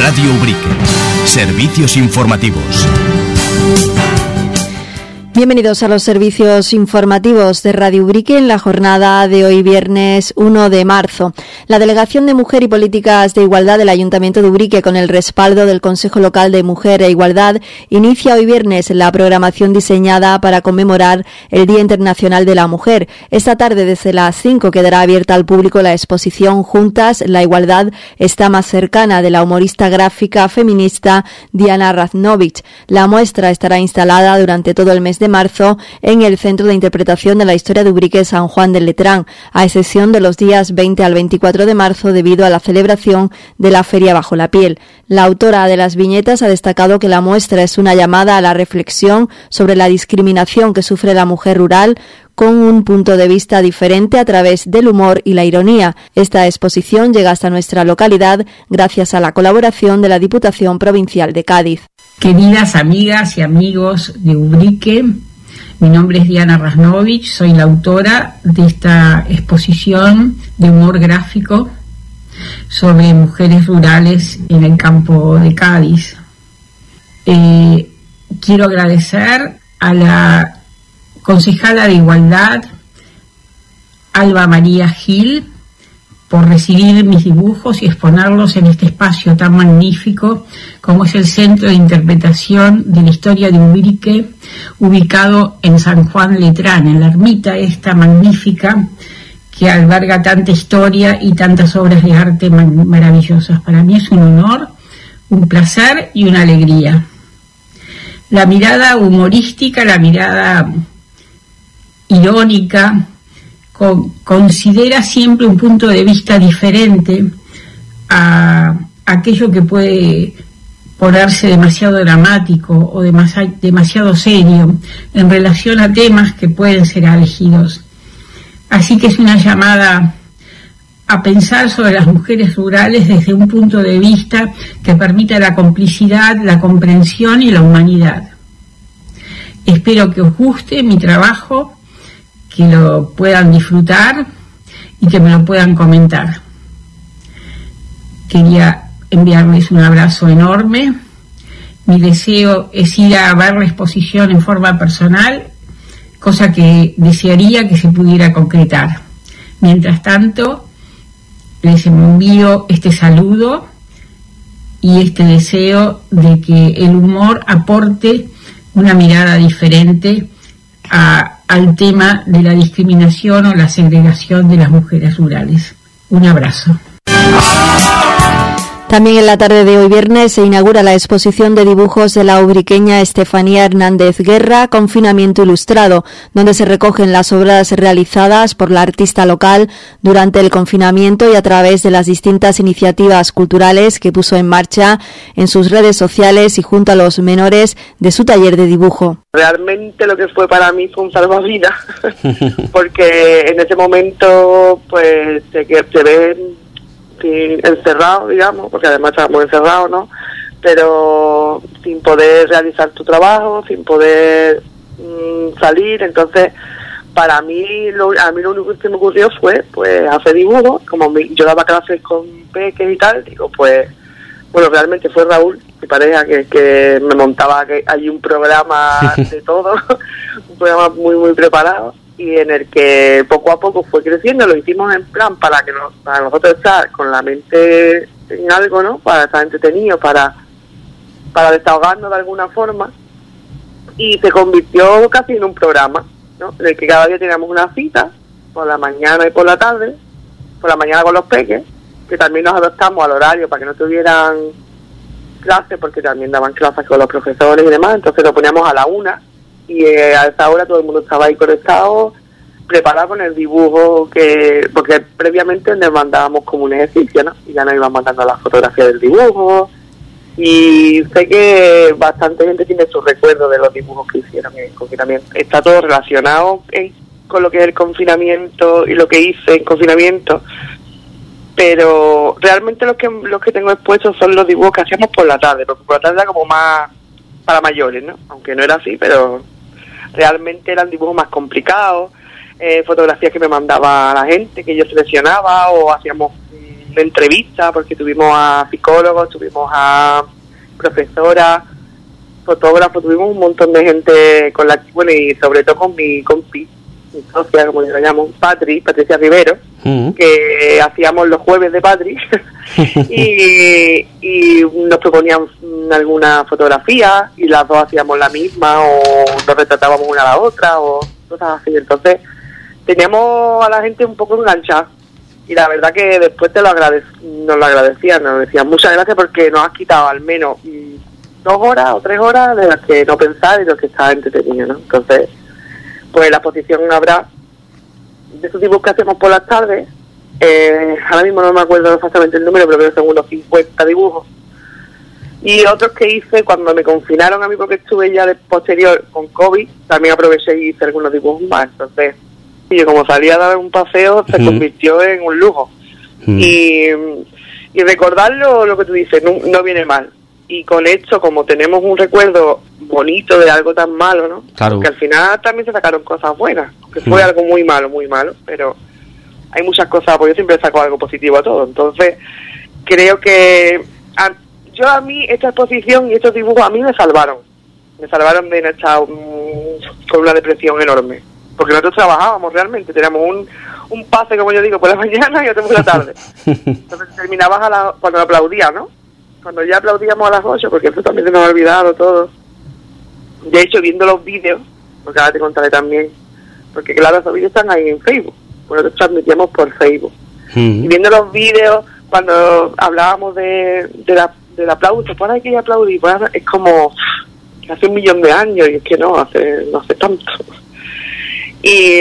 Radio Ubrique. Servicios informativos. Bienvenidos a los servicios informativos de Radio Ubrique en la jornada de hoy viernes 1 de marzo. La Delegación de Mujer y Políticas de Igualdad del Ayuntamiento de Ubrique con el respaldo del Consejo Local de Mujer e Igualdad inicia hoy viernes la programación diseñada para conmemorar el Día Internacional de la Mujer. Esta tarde desde las 5 quedará abierta al público la exposición Juntas, la igualdad está más cercana de la humorista gráfica feminista Diana Raznovich. La muestra estará instalada durante todo el mes de marzo en el Centro de Interpretación de la Historia de Ubrique San Juan del Letrán, a excepción de los días 20 al 24 de marzo debido a la celebración de la Feria Bajo la Piel. La autora de las viñetas ha destacado que la muestra es una llamada a la reflexión sobre la discriminación que sufre la mujer rural con un punto de vista diferente a través del humor y la ironía. Esta exposición llega hasta nuestra localidad gracias a la colaboración de la Diputación Provincial de Cádiz. Queridas amigas y amigos de Ubrique, mi nombre es Diana Rasnovich, soy la autora de esta exposición de humor gráfico sobre mujeres rurales en el campo de Cádiz. Eh, quiero agradecer a la concejala de Igualdad, Alba María Gil, por recibir mis dibujos y exponerlos en este espacio tan magnífico como es el Centro de Interpretación de la Historia de Ubrique, ubicado en San Juan Letrán, en la ermita esta magnífica que alberga tanta historia y tantas obras de arte maravillosas. Para mí es un honor, un placer y una alegría. La mirada humorística, la mirada irónica, considera siempre un punto de vista diferente a aquello que puede ponerse demasiado dramático o demasiado serio en relación a temas que pueden ser elegidos. Así que es una llamada a pensar sobre las mujeres rurales desde un punto de vista que permita la complicidad, la comprensión y la humanidad. Espero que os guste mi trabajo lo puedan disfrutar y que me lo puedan comentar. Quería enviarles un abrazo enorme. Mi deseo es ir a ver la exposición en forma personal, cosa que desearía que se pudiera concretar. Mientras tanto, les envío este saludo y este deseo de que el humor aporte una mirada diferente a al tema de la discriminación o la segregación de las mujeres rurales. Un abrazo. También en la tarde de hoy viernes se inaugura la exposición de dibujos de la ubriqueña Estefanía Hernández Guerra, Confinamiento Ilustrado, donde se recogen las obras realizadas por la artista local durante el confinamiento y a través de las distintas iniciativas culturales que puso en marcha en sus redes sociales y junto a los menores de su taller de dibujo. Realmente lo que fue para mí fue un salvavidas, porque en ese momento pues se, se encerrado, digamos, porque además estábamos encerrados, ¿no? Pero sin poder realizar tu trabajo, sin poder mm, salir, entonces para mí lo, a mí lo único que me ocurrió fue pues hacer dibujos, como yo daba clases con peques y tal, digo pues bueno realmente fue Raúl mi pareja que, que me montaba que hay un programa de todo, un programa muy muy preparado y en el que poco a poco fue creciendo, lo hicimos en plan para que nos, para nosotros estar con la mente en algo, ¿no? Para estar entretenido, para, para desahogarnos de alguna forma y se convirtió casi en un programa, ¿no? En el que cada día teníamos una cita por la mañana y por la tarde, por la mañana con los peques, que también nos adaptamos al horario para que no tuvieran clases, porque también daban clases con los profesores y demás, entonces lo poníamos a la una y eh, a esa hora todo el mundo estaba ahí conectado, preparado con el dibujo que, porque previamente nos mandábamos como un ejercicio, ¿no? Y ya nos iban mandando las fotografías del dibujo y sé que bastante gente tiene sus recuerdos de los dibujos que hicieron en el confinamiento. Está todo relacionado con lo que es el confinamiento y lo que hice en confinamiento, pero realmente los que los que tengo expuestos son los dibujos que hacíamos por la tarde, porque por la tarde era como más para mayores, ¿no? Aunque no era así, pero realmente eran dibujos más complicados, eh, fotografías que me mandaba la gente, que yo seleccionaba o hacíamos entrevistas, porque tuvimos a psicólogos, tuvimos a profesoras, fotógrafos, tuvimos un montón de gente con la bueno y sobre todo con mi compi, socia, como yo la llamo, Patri, Patricia Rivero, Mm. que hacíamos los jueves de Patri y, y nos proponían alguna fotografía y las dos hacíamos la misma o nos retratábamos una a la otra o cosas así. Entonces teníamos a la gente un poco enganchada y la verdad que después te lo agradec nos lo agradecían, nos decían muchas gracias porque nos has quitado al menos dos horas o tres horas de las que no pensar y lo que estaba entretenido, ¿no? Entonces, pues la exposición habrá de esos dibujos que hacemos por las tardes, eh, ahora mismo no me acuerdo exactamente el número, pero creo que son unos 50 dibujos. Y otros que hice cuando me confinaron a mí porque estuve ya de posterior con COVID, también aproveché y hice algunos dibujos más. Entonces, y como salía a dar un paseo, se convirtió en un lujo. Mm. Y, y recordarlo, lo que tú dices, no, no viene mal. Y con esto, como tenemos un recuerdo bonito de algo tan malo, ¿no? Claro. Porque al final también se sacaron cosas buenas, que fue Mm. algo muy malo, muy malo, pero hay muchas cosas, porque yo siempre saco algo positivo a todo. Entonces, creo que a- yo a mí esta exposición y estos dibujos a mí me salvaron. Me salvaron de estar con una depresión enorme. Porque nosotros trabajábamos realmente, teníamos un, un pase, como yo digo, por la mañana y otro por la tarde. Entonces terminabas a la, cuando aplaudías, ¿no? Cuando ya aplaudíamos a las 8, porque eso también se nos ha olvidado todo. De hecho, viendo los vídeos, porque ahora te contaré también, porque claro, esos vídeos están ahí en Facebook. Pues Nosotros transmitíamos por Facebook. Y viendo los vídeos, cuando hablábamos de, de la, del aplauso, pues hay que aplaudir, pues es como hace un millón de años, y es que no, hace, no hace tanto. Y,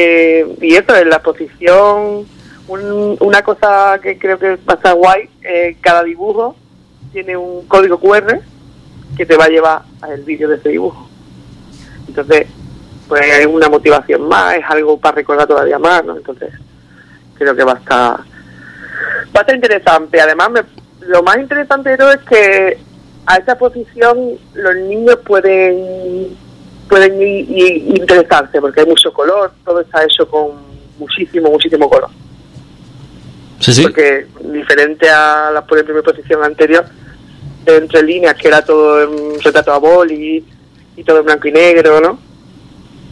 y eso, en la exposición, un- una cosa que creo que va a estar guay, eh, cada dibujo tiene un código QR que te va a llevar al vídeo de ese dibujo. Entonces, pues es una motivación más, es algo para recordar todavía más, ¿no? Entonces, creo que va a estar, va a estar interesante. Además, me- lo más interesante es que a esta exposición los niños pueden pueden ir, ir- interesarse porque hay mucho color, todo está hecho con muchísimo, muchísimo color. Sí, sí. Porque diferente a la por ejemplo, mi exposición anterior, entre líneas, que era todo en retrato a boli y todo en blanco y negro, ¿no?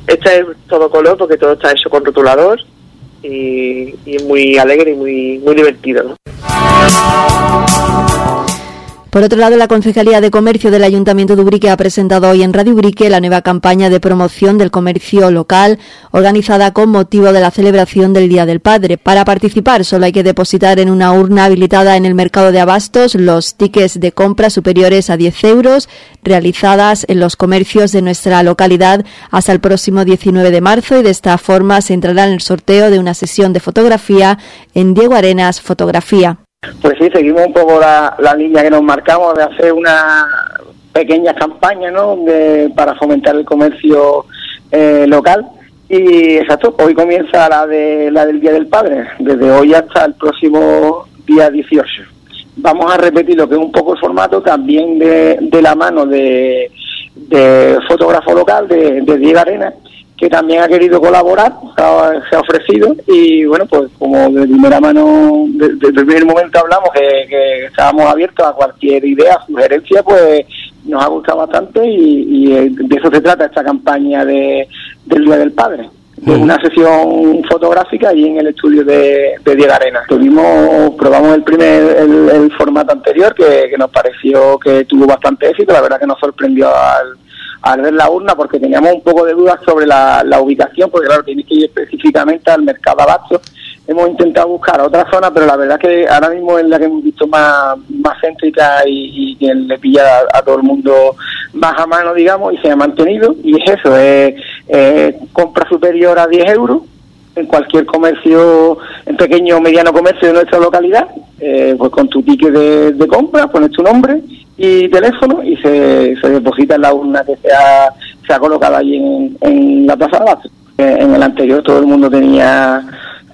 Esta es todo color porque todo está hecho con rotulador y, y es muy alegre y muy, muy divertido, ¿no? Por otro lado, la Concejalía de Comercio del Ayuntamiento de Ubrique ha presentado hoy en Radio Ubrique la nueva campaña de promoción del comercio local organizada con motivo de la celebración del Día del Padre. Para participar solo hay que depositar en una urna habilitada en el mercado de abastos los tickets de compra superiores a 10 euros realizadas en los comercios de nuestra localidad hasta el próximo 19 de marzo y de esta forma se entrará en el sorteo de una sesión de fotografía en Diego Arenas Fotografía. Pues sí, seguimos un poco la, la línea que nos marcamos de hacer una pequeña campaña ¿no? de- para fomentar el comercio eh, local. Y exacto, hoy comienza la, de, la del Día del Padre, desde hoy hasta el próximo día 18. Vamos a repetir lo que es un poco el formato también de, de la mano de, de fotógrafo local, de, de Diego Arena, que también ha querido colaborar, se ha, ofrecido y bueno, pues como de primera mano, de- desde el primer momento hablamos que, que estábamos abiertos a cualquier idea, sugerencia, pues nos ha gustado bastante y, y, eh, de eso se trata esta campaña de, del Día del Padre. De una sesión fotográfica y en el estudio de, de Diego Arena. Tuvimos, probamos el primer, el, el formato anterior que, que nos pareció que tuvo bastante éxito, la verdad que nos sorprendió al, al ver la urna porque teníamos un poco de dudas sobre la, la ubicación, porque claro, tienes que ir específicamente al mercado abasto. Hemos intentado buscar otra zona, pero la verdad que ahora mismo es la que hemos visto más, más céntrica y, que le pilla a, todo el mundo más a mano, digamos, y se ha mantenido. Y es eso, es compra superior a 10 euros en cualquier comercio, en pequeño o mediano comercio de nuestra localidad, eh, pues con tu ticket de, de compra, pones tu nombre y teléfono y se, se deposita en la urna que se ha, se ha colocado allí en, en la Plaza de. Eh, en el anterior todo el mundo tenía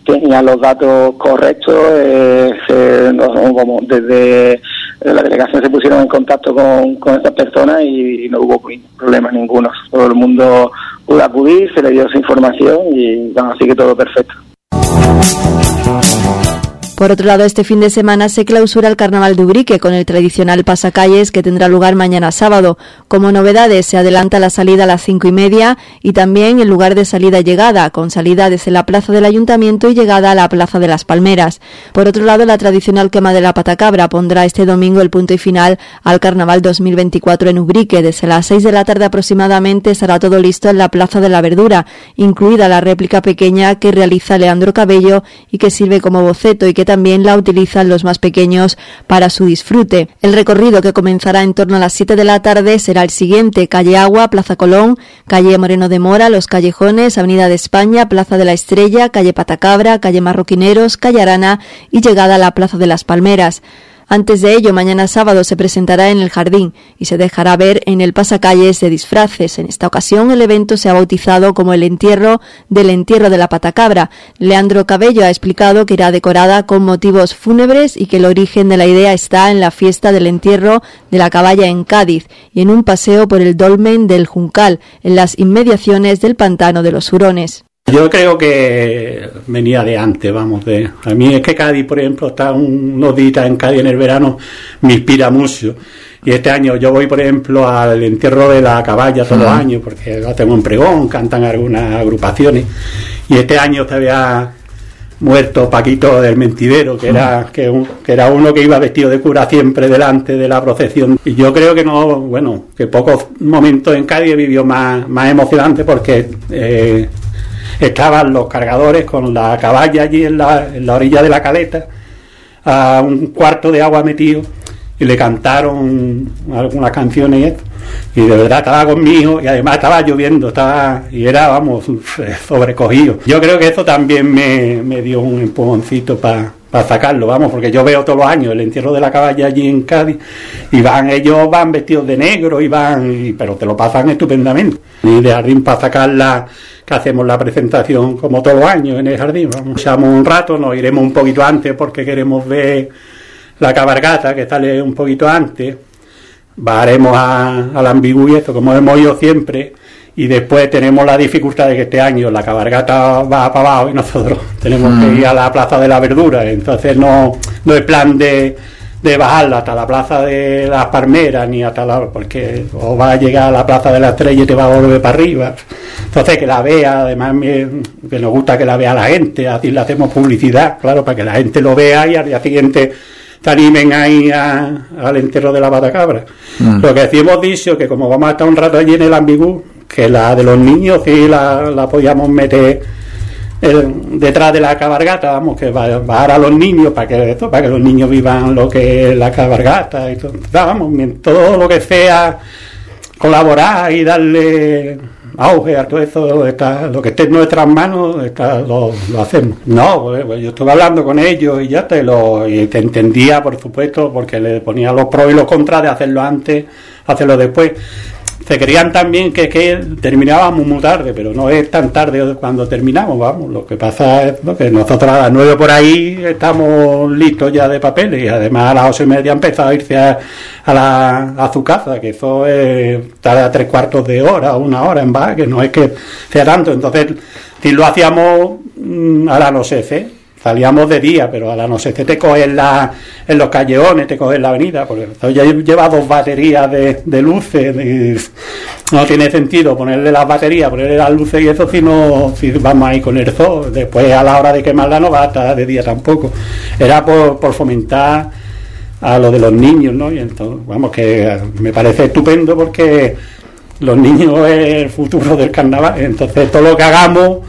tenía los datos correctos, eh, se- no- como desde la delegación se pusieron en contacto con, con estas personas y, no hubo problemas ninguno. Todo el mundo pudo acudir, se le dio esa información y bueno, así que todo perfecto. Por otro lado, este fin de semana se clausura el Carnaval de Ubrique con el tradicional pasacalles que tendrá lugar mañana sábado. Como novedades, se adelanta la salida a las cinco y media y también el lugar de salida llegada, con salida desde la plaza del Ayuntamiento y llegada a la plaza de las Palmeras. Por otro lado, la tradicional quema de la patacabra pondrá este domingo el punto y final al Carnaval 2024 en Ubrique. Desde las seis de la tarde aproximadamente estará todo listo en la Plaza de la Verdura, incluida la réplica pequeña que realiza Leandro Cabello y que sirve como boceto y que también la utilizan los más pequeños para su disfrute. El recorrido que comenzará en torno a las 7 de la tarde será el siguiente, calle Agua, Plaza Colón, calle Moreno de Mora, Los Callejones, Avenida de España, Plaza de la Estrella, calle Patacabra, calle Marroquineros, calle Arana y llegada a la Plaza de las Palmeras. Antes de ello, mañana sábado se presentará en el jardín y se dejará ver en el pasacalles de disfraces. En esta ocasión, el evento se ha bautizado como el entierro del entierro de la patacabra. Leandro Cabello ha explicado que irá decorada con motivos fúnebres y que el origen de la idea está en la fiesta del entierro de la caballa en Cádiz y en un paseo por el dolmen del Juncal, en las inmediaciones del pantano de los Hurones. Yo creo que venía de antes, vamos, de a mí es que Cádiz, por ejemplo, está unos días en Cádiz en el verano, me inspira mucho. Y este año yo voy, por ejemplo, al entierro de la caballa todos los años, porque hacemos un pregón, cantan algunas agrupaciones. Y este año se había muerto Paquito del Mentidero, que era, que, era uno que iba vestido de cura siempre delante de la procesión. Y yo creo que no, bueno, que pocos momentos en Cádiz vivió más, más emocionante porque eh, estaban los cargadores con la caballa allí en la, orilla de la caleta, a un cuarto de agua metido, y le cantaron algunas canciones y esto. Y de verdad estaba conmigo y además estaba lloviendo, estaba y era, vamos, sobrecogido. Yo creo que eso también me, dio un empujoncito para sacarlo, vamos, porque yo veo todos los años el entierro de la caballa allí en Cádiz y van, ellos van vestidos de negro y van, pero te lo pasan estupendamente. Y de jardín para sacarla que hacemos la presentación como todos los años en el jardín. Vamos, echamos un rato, nos iremos un poquito antes porque queremos ver la cabargata que sale un poquito antes. Bajaremos a, a la y esto como hemos ido siempre. Y después tenemos la dificultad de que este año la cabargata va para abajo y nosotros tenemos que mm. ir a la Plaza de la Verdura. Entonces no, no es plan de de bajarla hasta la plaza de las Palmeras ni hasta la porque o va a llegar a la plaza de la Estrella y te va a volver para arriba entonces que la vea además que nos gusta que la vea la gente así le hacemos publicidad claro para que la gente lo vea y al día siguiente te animen ahí al entierro de la batacabra mm. lo que sí hemos dicho que como vamos a estar un rato allí en el ambigú que la de los niños sí la, la podíamos meter detrás de la cabargata, vamos, que va, a a los niños para que para que los niños vivan lo que es la cabargata y todo, vamos, todo lo que sea colaborar y darle auge a todo eso, está, lo que esté en nuestras manos, lo, hacemos. No, pues, pues, yo estuve hablando con ellos y ya te lo te entendía, por supuesto, porque le ponía los pros y los contras de hacerlo antes, hacerlo después se creían también que, que terminábamos muy tarde, pero no es tan tarde cuando terminamos, vamos. Lo que pasa es que nosotros a las nueve por ahí estamos listos ya de papeles y además a las ocho y media empezado a irse a, la, su casa, que eso es a tres cuartos de hora, una hora en va, que no es que sea tanto. Entonces, si lo hacíamos a las no sé, salíamos de día, pero a la noche te cogen la, en los callejones, te cogen la avenida, porque ya lleva dos baterías de, luces, no tiene sentido ponerle las baterías, ponerle las luces y eso si no, si vamos ahí con el zoo, después a la hora de quemarla no va a estar de día tampoco. Era por, por fomentar a lo de los niños, ¿no? Y entonces, vamos, que me parece estupendo porque los niños es el futuro del carnaval, entonces todo lo que hagamos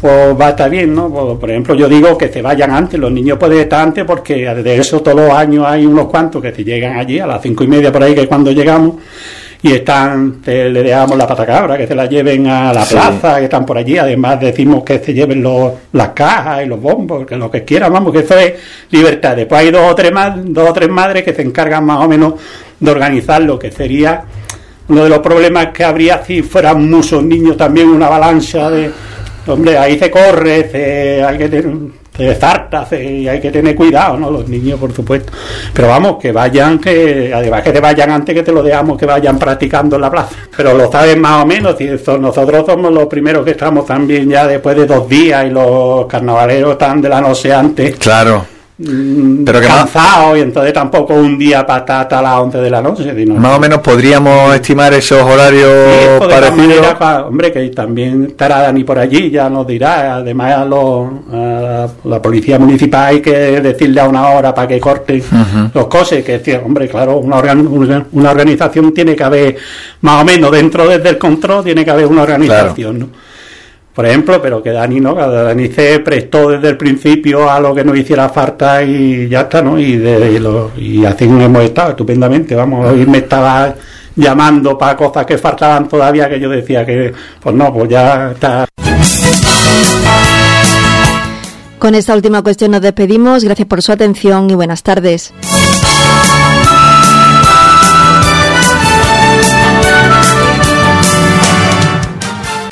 pues va a estar bien, ¿no? Por ejemplo, yo digo que se vayan antes, los niños pueden estar antes porque de eso todos los años hay unos cuantos que se llegan allí a las cinco y media por ahí, que es cuando llegamos, y están, le dejamos la patacabra, que se la lleven a la plaza, que están por allí, además decimos que se lleven los, las cajas y los bombos, que lo que quieran, vamos, que eso es libertad. Después hay dos o tres, más, dos o tres madres que se encargan más o menos de organizar lo que sería uno de los problemas que habría si fueran muchos niños también una avalancha de Hombre, ahí se corre, se, hay que tener, se zarta, y hay que tener cuidado, ¿no? Los niños, por supuesto. Pero vamos, que vayan, que además que te vayan antes que te lo dejamos, que vayan practicando en la plaza. Pero lo saben más o menos, y nosotros somos los primeros que estamos también ya después de dos días y los carnavaleros están de la noche antes. Claro mm, pero cansado y entonces tampoco un día para estar hasta las 11 de la noche. Más o menos podríamos estimar esos horarios pues parecidos. hombre, que también estará Dani por allí, ya nos dirá. Además, a, la, policía municipal hay que decirle a una hora para que corten los coches. Que, hombre, claro, una, una organización tiene que haber, más o menos, dentro desde el control, tiene que haber una organización, ¿no? Por ejemplo, pero que Dani no, Dani se prestó desde el principio a lo que nos hiciera falta y ya está, ¿no? Y, y así hemos estado estupendamente, vamos, hoy me estaba llamando para cosas que faltaban todavía que yo decía que, pues no, pues ya está. Con esta última cuestión nos despedimos, gracias por su atención y buenas tardes.